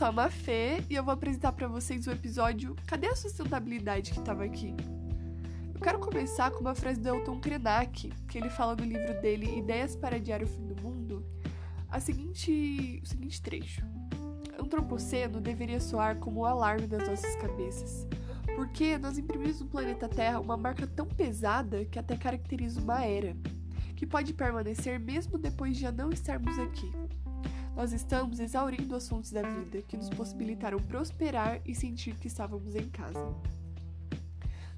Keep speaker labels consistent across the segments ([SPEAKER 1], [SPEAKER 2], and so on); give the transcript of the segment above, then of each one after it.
[SPEAKER 1] sou a Mafê e eu vou apresentar para vocês o episódio Cadê a sustentabilidade que estava aqui? Eu quero começar com uma frase do Elton Krenak, que ele fala no livro dele Ideias para Adiar o Fim do Mundo, a seguinte, o seguinte trecho. Antropoceno deveria soar como o um alarme das nossas cabeças, porque nós imprimimos no planeta Terra uma marca tão pesada que até caracteriza uma era, que pode permanecer mesmo depois de já não estarmos aqui. Nós estamos exaurindo as fontes da vida que nos possibilitaram prosperar e sentir que estávamos em casa.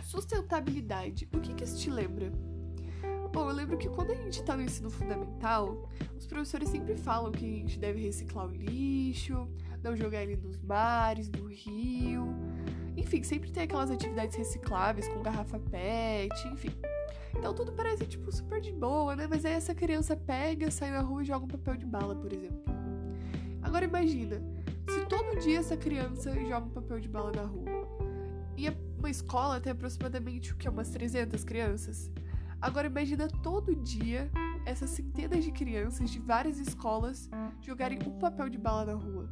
[SPEAKER 1] Sustentabilidade. O que, que isso te lembra? Bom, eu lembro que quando a gente está no ensino fundamental, os professores sempre falam que a gente deve reciclar o lixo, não jogar ele nos mares, no rio. Enfim, sempre tem aquelas atividades recicláveis com garrafa PET, enfim. Então tudo parece, tipo, super de boa, né? Mas aí essa criança pega, sai na rua e joga um papel de bala, por exemplo. Agora imagina, se todo dia essa criança joga um papel de bala na rua. E uma escola tem aproximadamente o que? Umas 300 crianças. Agora imagina todo dia essas centenas de crianças de várias escolas jogarem um papel de bala na rua.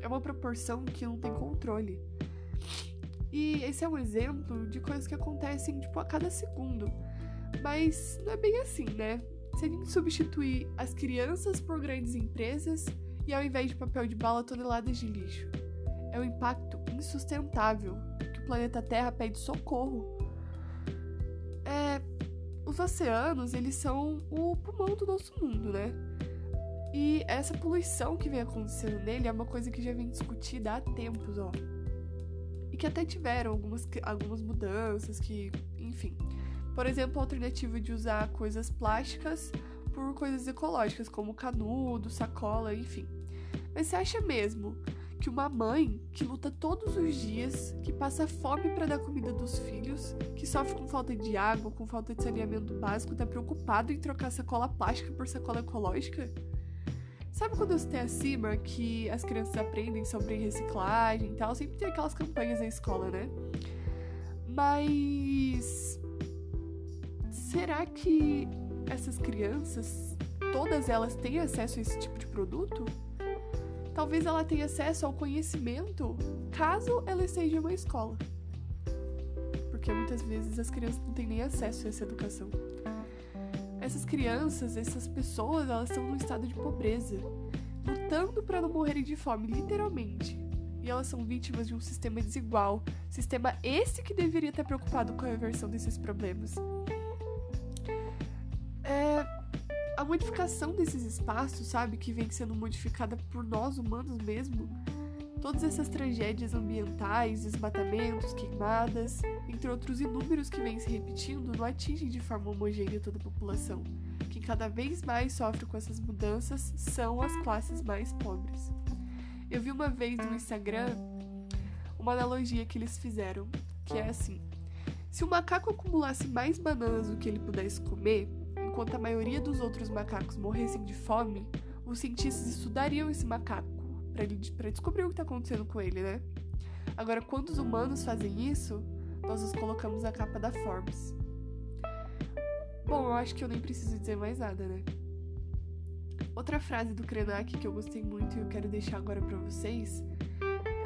[SPEAKER 1] É uma proporção que não tem controle. E esse é um exemplo de coisas que acontecem tipo a cada segundo. Mas não é bem assim, né? Se a gente substituir as crianças por grandes empresas e ao invés de papel de bala, toneladas de lixo. É um impacto insustentável o planeta Terra pede socorro. É, os oceanos, eles são o pulmão do nosso mundo, né? E essa poluição que vem acontecendo nele é uma coisa que já vem discutida há tempos, ó. E que até tiveram algumas, algumas mudanças que, enfim. Por exemplo, a alternativa de usar coisas plásticas por coisas ecológicas, como canudo, sacola, enfim. Mas você acha mesmo que uma mãe que luta todos os dias, que passa fome para dar comida dos filhos, que sofre com falta de água, com falta de saneamento básico, tá preocupado em trocar sacola plástica por sacola ecológica? Sabe quando você tem acima que as crianças aprendem sobre reciclagem e tal? Sempre tem aquelas campanhas na escola, né? Mas. Será que essas crianças, todas elas têm acesso a esse tipo de produto? talvez ela tenha acesso ao conhecimento caso ela esteja em uma escola. Porque muitas vezes as crianças não têm nem acesso a essa educação. Essas crianças, essas pessoas, elas estão num estado de pobreza, lutando para não morrerem de fome, literalmente. E elas são vítimas de um sistema desigual, sistema esse que deveria estar preocupado com a reversão desses problemas. A modificação desses espaços, sabe, que vem sendo modificada por nós humanos mesmo, todas essas tragédias ambientais, desmatamentos, queimadas, entre outros inúmeros que vêm se repetindo, não atingem de forma homogênea toda a população. Quem cada vez mais sofre com essas mudanças são as classes mais pobres. Eu vi uma vez no Instagram uma analogia que eles fizeram, que é assim: se o macaco acumulasse mais bananas do que ele pudesse comer, enquanto a maioria dos outros macacos morressem de fome, os cientistas estudariam esse macaco para descobrir o que está acontecendo com ele, né? Agora, quando os humanos fazem isso, nós os colocamos na capa da Forbes. Bom, eu acho que eu nem preciso dizer mais nada, né? Outra frase do Krenak que eu gostei muito e eu quero deixar agora para vocês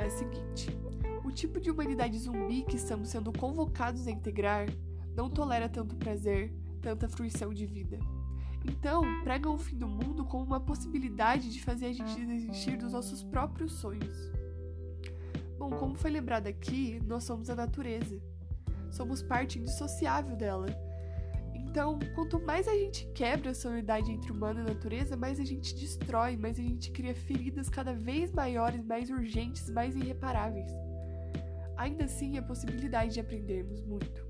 [SPEAKER 1] é a seguinte: O tipo de humanidade zumbi que estamos sendo convocados a integrar não tolera tanto prazer, tanta fruição de vida. Então, pregam o fim do mundo como uma possibilidade de fazer a gente desistir dos nossos próprios sonhos. Bom, como foi lembrado aqui, nós somos a natureza. Somos parte indissociável dela. Então, quanto mais a gente quebra a solidariedade entre humano e natureza, mais a gente destrói, mais a gente cria feridas cada vez maiores, mais urgentes, mais irreparáveis. Ainda assim, a possibilidade de aprendermos muito.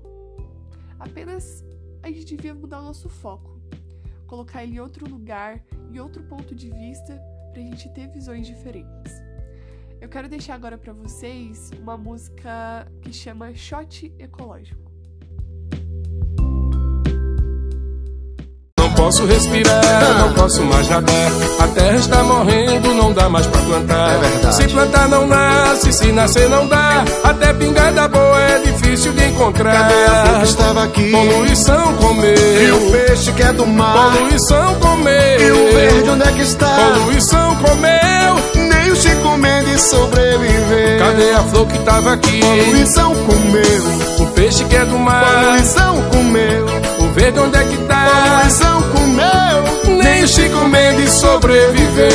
[SPEAKER 1] Apenas a gente devia mudar o nosso foco, colocar ele em outro lugar, em outro ponto de vista, para a gente ter visões diferentes. Eu quero deixar agora para vocês uma música que chama Shot Ecológico.
[SPEAKER 2] posso respirar, não posso mais nadar. A terra está morrendo, não dá mais pra plantar. É. Se plantar não nasce, se nascer não dá. Até pingada boa é difícil de encontrar.
[SPEAKER 3] Cadê a flor que estava aqui?
[SPEAKER 2] Poluição comeu.
[SPEAKER 3] E o peixe que é do mar?
[SPEAKER 2] Poluição comeu.
[SPEAKER 3] E o verde onde é que está?
[SPEAKER 2] Poluição comeu.
[SPEAKER 3] Nem o Chico Mendes sobreviveu.
[SPEAKER 2] Cadê a flor que estava aqui?
[SPEAKER 3] Poluição comeu.
[SPEAKER 2] O peixe que é do mar?
[SPEAKER 3] Poluição comeu.
[SPEAKER 2] O verde onde é que está?
[SPEAKER 3] Poluição comeu.
[SPEAKER 2] Nem o Chico Mendes sobreviveu.